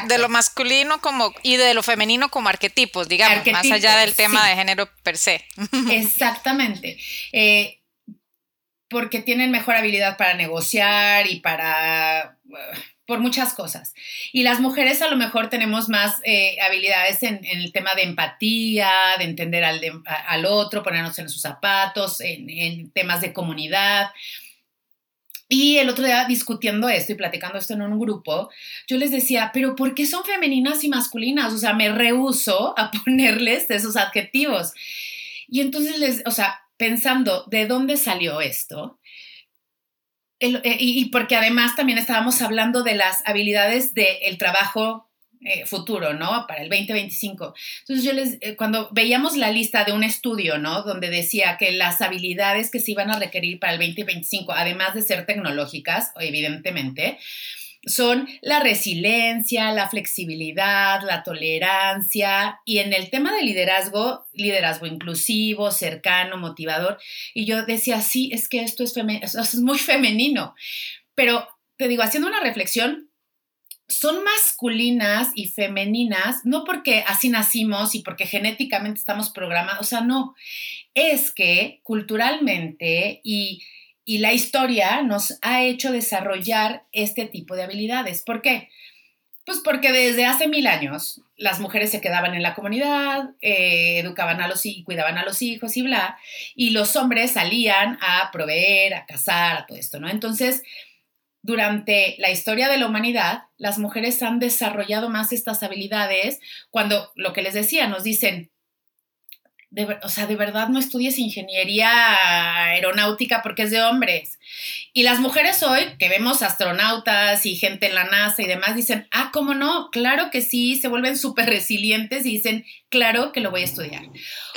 de lo masculino como y de lo femenino como arquetipos, digamos, más allá del tema de género per se. Exactamente. Eh, porque tienen mejor habilidad para negociar y para por muchas cosas. Y las mujeres a lo mejor tenemos más eh, habilidades en, el tema de empatía, de entender al, al otro, ponernos en sus zapatos, en, temas de comunidad. Y el otro día discutiendo esto y platicando esto en un grupo, yo les decía, pero ¿por qué son femeninas y masculinas? O sea, me rehuso a ponerles esos adjetivos. Y entonces les, o sea, pensando de dónde salió esto, eh, y, porque además también estábamos hablando de las habilidades del trabajo eh, futuro, ¿no? Para el 2025. Entonces yo les, eh, cuando veíamos la lista de un estudio, ¿no? Donde decía que las habilidades que se iban a requerir para el 2025, además de ser tecnológicas, evidentemente, son la resiliencia, la flexibilidad, la tolerancia y en el tema de liderazgo, liderazgo inclusivo, cercano, motivador. Y yo decía, sí, es que esto es, muy femenino. Pero te digo, haciendo una reflexión, son masculinas y femeninas, no porque así nacimos y porque genéticamente estamos programados, o sea, no, es que culturalmente y, y la historia nos ha hecho desarrollar este tipo de habilidades. ¿Por qué? Pues porque desde hace mil años las mujeres se quedaban en la comunidad, eh, educaban a los y cuidaban a los hijos y bla, y los hombres salían a proveer, a casar, a todo esto, ¿no? Entonces, durante la historia de la humanidad, las mujeres han desarrollado más estas habilidades cuando, lo que les decía, nos dicen, o sea, de verdad no estudies ingeniería aeronáutica porque es de hombres. Y las mujeres hoy, que vemos astronautas y gente en la NASA y demás, dicen, ah, ¿cómo no? Claro que sí, se vuelven súper resilientes y dicen, claro que lo voy a estudiar.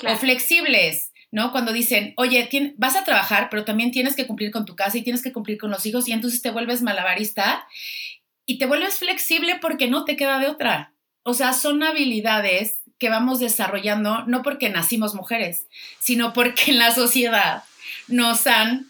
O flexibles, ¿no? Cuando dicen, oye, vas a trabajar, pero también tienes que cumplir con tu casa y tienes que cumplir con los hijos y entonces te vuelves malabarista y te vuelves flexible porque no te queda de otra. O sea, son habilidades que vamos desarrollando no porque nacimos mujeres, sino porque en la sociedad nos han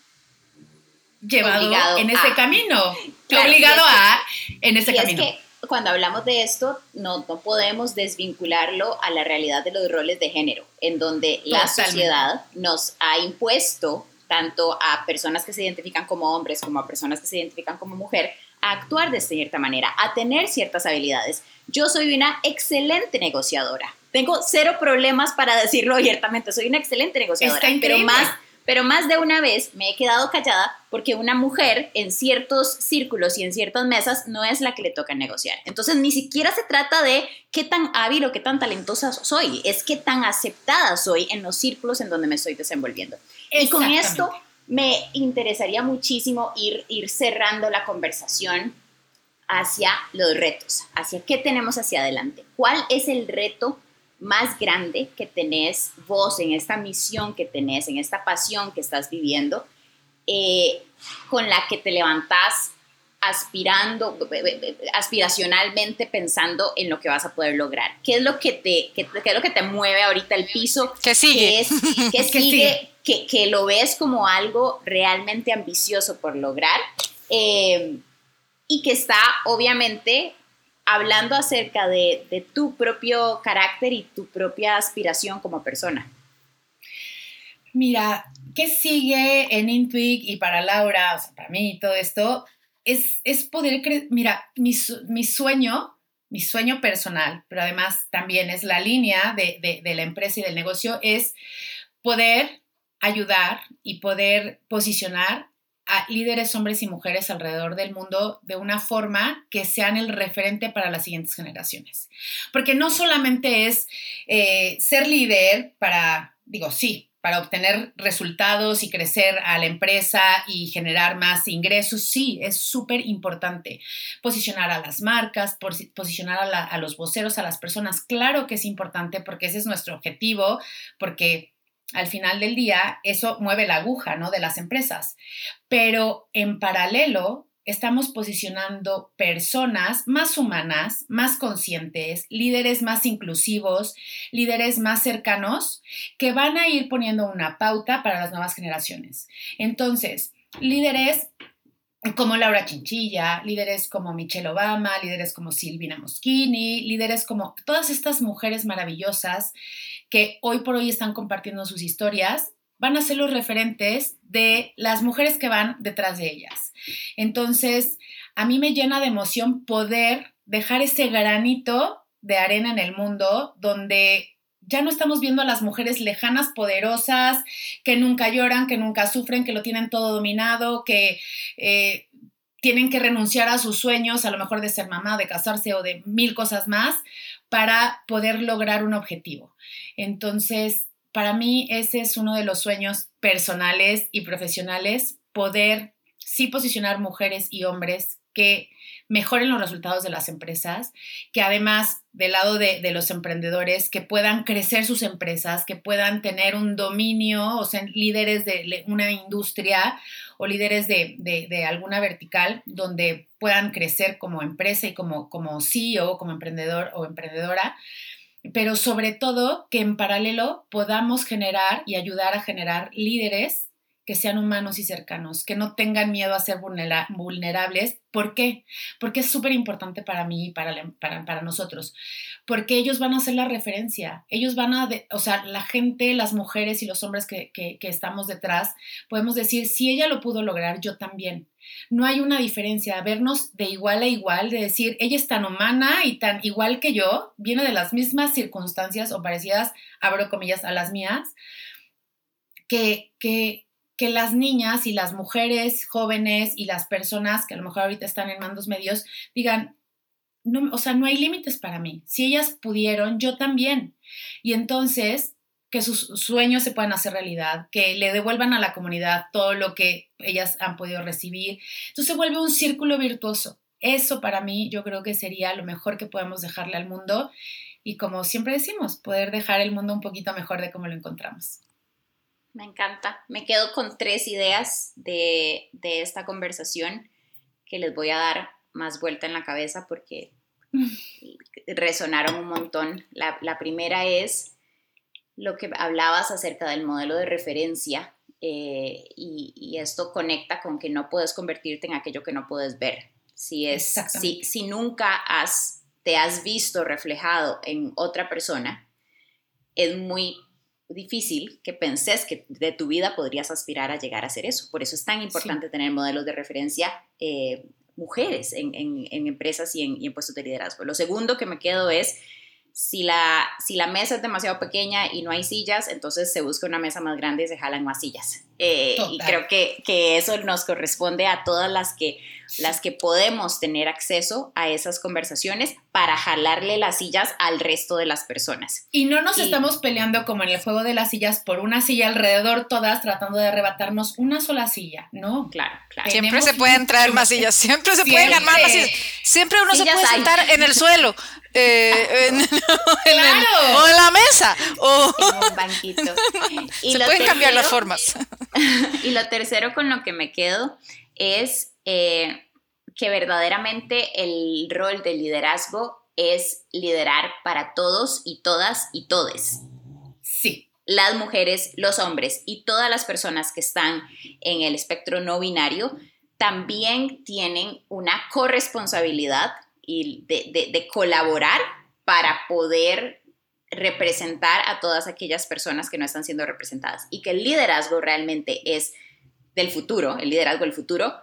llevado en ese camino, obligado a en ese camino. cuando hablamos de esto, no, no podemos desvincularlo a la realidad de los roles de género, en donde la sociedad nos ha impuesto tanto a personas que se identifican como hombres como a personas que se identifican como mujer a actuar de cierta manera, a tener ciertas habilidades. Yo soy una excelente negociadora. Tengo cero problemas para decirlo abiertamente. Soy una excelente negociadora, pero más pero más de una vez me he quedado callada porque una mujer en ciertos círculos y en ciertas mesas no es la que le toca negociar. Entonces ni siquiera se trata de qué tan hábil o qué tan talentosa soy, es qué tan aceptada soy en los círculos en donde me estoy desenvolviendo. Y con esto me interesaría muchísimo ir, ir cerrando la conversación hacia los retos, hacia qué tenemos hacia adelante. ¿Cuál es el reto más grande que tenés vos en esta misión que tenés, en esta pasión que estás viviendo, eh, con la que te levantás aspirando, aspiracionalmente pensando en lo que vas a poder lograr. ¿Qué es lo que te, qué, es lo que te mueve ahorita el piso? ¿Qué sigue? ¿Qué, sigue? Que, que, lo ves como algo realmente ambicioso por lograr eh, y que está obviamente hablando acerca de, tu propio carácter y tu propia aspiración como persona. Mira, ¿qué sigue en Intuit y para Laura, o sea, para mí todo esto? Es, es poder creer, mira, mi, sueño, mi sueño personal, pero además también es la línea de, de la empresa y del negocio, es poder ayudar y poder posicionar a líderes hombres y mujeres alrededor del mundo de una forma que sean el referente para las siguientes generaciones. Porque no solamente es eh, ser líder para, digo, sí, para obtener resultados y crecer a la empresa y generar más ingresos, sí, es súper importante. Posicionar a las marcas, posicionar a, a los voceros, a las personas, claro que es importante porque ese es nuestro objetivo, porque al final del día eso mueve la aguja, ¿no? De las empresas. Pero en paralelo estamos posicionando personas más humanas, más conscientes, líderes más inclusivos, líderes más cercanos, que van a ir poniendo una pauta para las nuevas generaciones. Entonces, líderes como Laura Chinchilla, líderes como Michelle Obama, líderes como Silvina Moschini, líderes como todas estas mujeres maravillosas que hoy por hoy están compartiendo sus historias, van a ser los referentes de las mujeres que van detrás de ellas. Entonces, a mí me llena de emoción poder dejar ese granito de arena en el mundo donde ya no estamos viendo a las mujeres lejanas, poderosas, que nunca lloran, que nunca sufren, que lo tienen todo dominado, que eh, tienen que renunciar a sus sueños, a lo mejor de ser mamá, de casarse o de mil cosas más, para poder lograr un objetivo. Entonces, para mí ese es uno de los sueños personales y profesionales, poder sí posicionar mujeres y hombres que mejoren los resultados de las empresas, que además del lado de, los emprendedores, que puedan crecer sus empresas, que puedan tener un dominio, o sea, líderes de una industria o líderes de, alguna vertical donde puedan crecer como empresa y como, como CEO, como emprendedor o emprendedora, pero sobre todo que en paralelo podamos generar y ayudar a generar líderes que sean humanos y cercanos, que no tengan miedo a ser vulnerables. ¿Por qué? Porque es súper importante para mí y para, para, nosotros. Porque ellos van a ser la referencia. Ellos van a, o sea, la gente, las mujeres y los hombres que, que, estamos detrás, podemos decir, si ella lo pudo lograr, yo también. No hay una diferencia, vernos de igual a igual, de decir, ella es tan humana y tan igual que yo, viene de las mismas circunstancias o parecidas, abro comillas, a las mías, que, que, que las niñas y las mujeres jóvenes y las personas que a lo mejor ahorita están en mandos medios digan, no, o sea, no hay límites para mí. Si ellas pudieron, yo también. Y entonces, que sus sueños se puedan hacer realidad, que le devuelvan a la comunidad todo lo que ellas han podido recibir. Entonces se vuelve un círculo virtuoso. Eso para mí yo creo que sería lo mejor que podemos dejarle al mundo y como siempre decimos, poder dejar el mundo un poquito mejor de como lo encontramos. Me encanta. Me quedo con tres ideas de, esta conversación que les voy a dar más vuelta en la cabeza porque resonaron un montón. La, primera es lo que hablabas acerca del modelo de referencia eh, y, esto conecta con que no puedes convertirte en aquello que no puedes ver. Si, es, si, si nunca has, te has visto reflejado en otra persona, es muy difícil que penses que de tu vida podrías aspirar a llegar a hacer eso. Por eso es tan importante tener modelos de referencia eh, mujeres en, empresas y en, y en puestos de liderazgo. Lo segundo que me quedo es si la, si la mesa es demasiado pequeña y no hay sillas, entonces se busca una mesa más grande y se jalan más sillas. Eh, y creo que, que, eso nos corresponde a todas las que, las que podemos tener acceso a esas conversaciones para jalarle las sillas al resto de las personas. Y no nos estamos peleando como en el juego de las sillas por una silla alrededor, todas tratando de arrebatarnos una sola silla, ¿no? Claro, claro. Siempre se pueden traer más sillas, siempre se pueden armar más sillas. Siempre uno se puede sentar en el suelo. Eh, en, claro. o en la mesa. O... En un banquito. Y se pueden cambiar las formas. y lo tercero con lo que me quedo es eh, que verdaderamente el rol del liderazgo es liderar para todos y todas y todes. Sí. Las mujeres, los hombres y todas las personas que están en el espectro no binario también tienen una corresponsabilidad y de colaborar para poder representar a todas aquellas personas que no están siendo representadas y que el liderazgo realmente es del futuro, el liderazgo del futuro,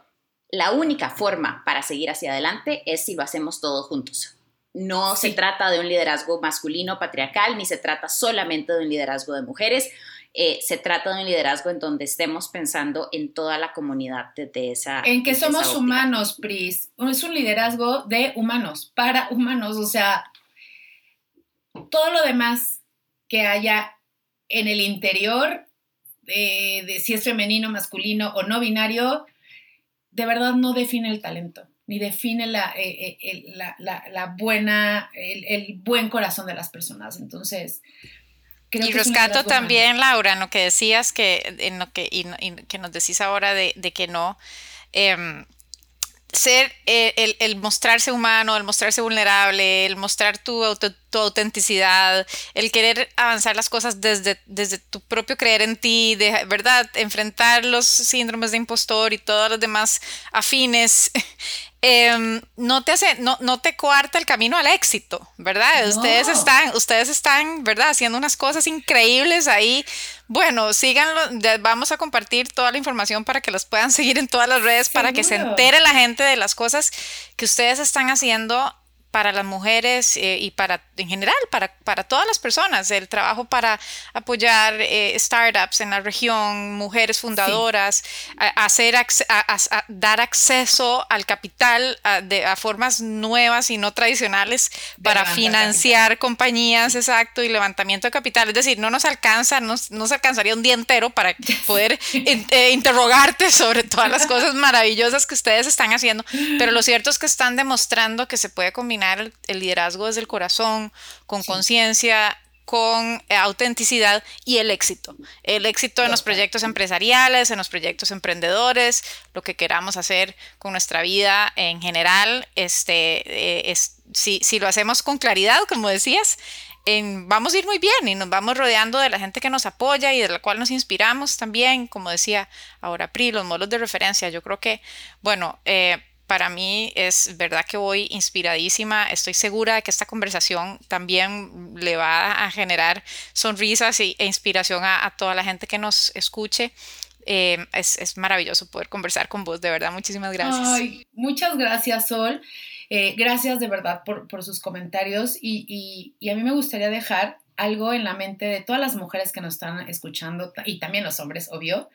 la única forma para seguir hacia adelante es si lo hacemos todos juntos. No se trata de un liderazgo masculino patriarcal, ni se trata solamente de un liderazgo de mujeres, eh, se trata de un liderazgo en donde estemos pensando en toda la comunidad de esa... En que somos humanos, Pris. Es un liderazgo de humanos, para humanos, o sea, todo lo demás que haya en el interior, de, si es femenino, masculino o no binario, de verdad no define el talento, ni define la, eh, eh, la, buena, el, buen corazón de las personas. Entonces, y rescato también, Laura, en lo que decías, que, en lo que, y, que nos decís ahora de, que no. Em, ser eh, el, mostrarse humano, el mostrarse vulnerable, el mostrar tu, tu, autenticidad, el querer avanzar las cosas desde, desde tu propio creer en ti, de verdad, enfrentar los síndromes de impostor y todos los demás afines, Em, no te hace, no, no te coarta el camino al éxito, ¿verdad? Ustedes están, ustedes están, ¿verdad? Haciendo unas cosas increíbles ahí. Bueno, síganlo, vamos a compartir toda la información para que los puedan seguir en todas las redes, para que se entere la gente de las cosas que ustedes están haciendo para las mujeres eh, y para en general, para, para todas las personas, el trabajo para apoyar eh, startups en la región, mujeres fundadoras, hacer dar acceso al capital de, a formas nuevas y no tradicionales para financiar compañías, exacto, y levantamiento de capital. Es decir, no nos alcanza, no, no se alcanzaría un día entero para poder eh, interrogarte sobre todas las cosas maravillosas que ustedes están haciendo, pero lo cierto es que están demostrando que se puede combinar el, liderazgo desde el corazón, con conciencia, con eh, autenticidad y el éxito. El éxito en los proyectos empresariales, en los proyectos emprendedores, lo que queramos hacer con nuestra vida en general, este, eh, es, si, si, lo hacemos con claridad, como decías, vamos a ir muy bien y nos vamos rodeando de la gente que nos apoya y de la cual nos inspiramos también, como decía ahora Pri, los modos de referencia. Yo creo que, bueno, eh, para mí es verdad que voy inspiradísima. Estoy segura de que esta conversación también le va a generar sonrisas e inspiración a, toda la gente que nos escuche. Eh, es, maravilloso poder conversar con vos, de verdad. Muchísimas gracias. muchas gracias, Sol. Eh, gracias de verdad por, sus comentarios y, a mí me gustaría dejar algo en la mente de todas las mujeres que nos están escuchando y también los hombres, obvio,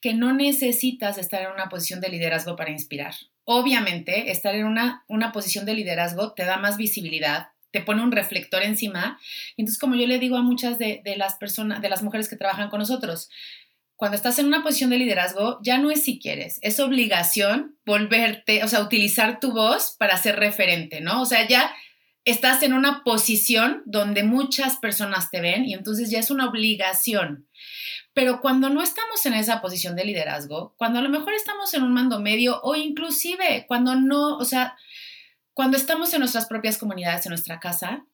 que no necesitas estar en una posición de liderazgo para inspirar. Obviamente, estar en una, una posición de liderazgo te da más visibilidad, te pone un reflector encima. Entonces, como yo le digo a muchas de, de, las personas, de las mujeres que trabajan con nosotros, cuando estás en una posición de liderazgo, ya no es si quieres, es obligación volverte, o sea, utilizar tu voz para ser referente, ¿no? O sea, ya estás en una posición donde muchas personas te ven y entonces ya es una obligación. Pero cuando no estamos en esa posición de liderazgo, cuando a lo mejor estamos en un mando medio o inclusive cuando no, o sea, cuando estamos en nuestras propias comunidades, en nuestra casa,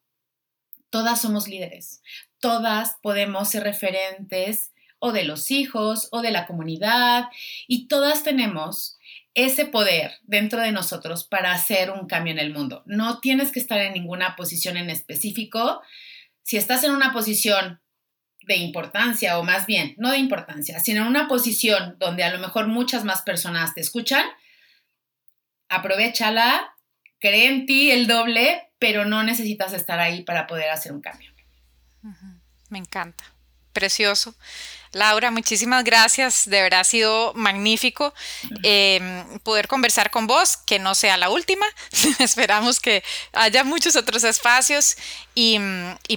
todas somos líderes, todas podemos ser referentes o de los hijos o de la comunidad y todas tenemos ese poder dentro de nosotros para hacer un cambio en el mundo. No tienes que estar en ninguna posición en específico. Si estás en una posición de importancia, o más bien, no de importancia, sino en una posición donde a lo mejor muchas más personas te escuchan, aprovechala, cree en ti el doble, pero no necesitas estar ahí para poder hacer un cambio. Me encanta, precioso. Laura, muchísimas gracias. De verdad ha sido magnífico em, poder conversar con vos, que no sea la última. Esperamos que haya muchos otros espacios. Y,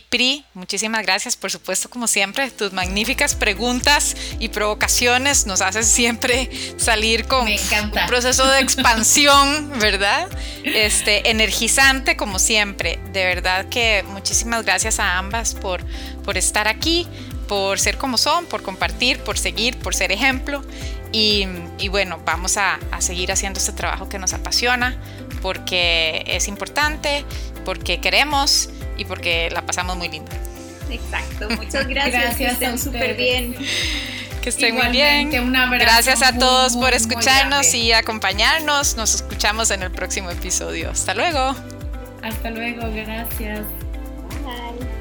Pri, muchísimas gracias, por supuesto, como siempre, tus magníficas preguntas y provocaciones nos hacen siempre salir con un proceso de expansión, ¿verdad? Este, energizante, como siempre. De verdad que muchísimas gracias a ambas por, por estar aquí por ser como son, por compartir, por seguir, por ser ejemplo. Y, bueno, vamos a, seguir haciendo este trabajo que nos apasiona, porque es importante, porque queremos y porque la pasamos muy lindo. Exacto, muchas gracias. gracias que estén súper bien. Que estén muy bien. Gracias a todos por escucharnos y acompañarnos. Nos escuchamos en el próximo episodio. Hasta luego. Hasta luego, gracias. Bye.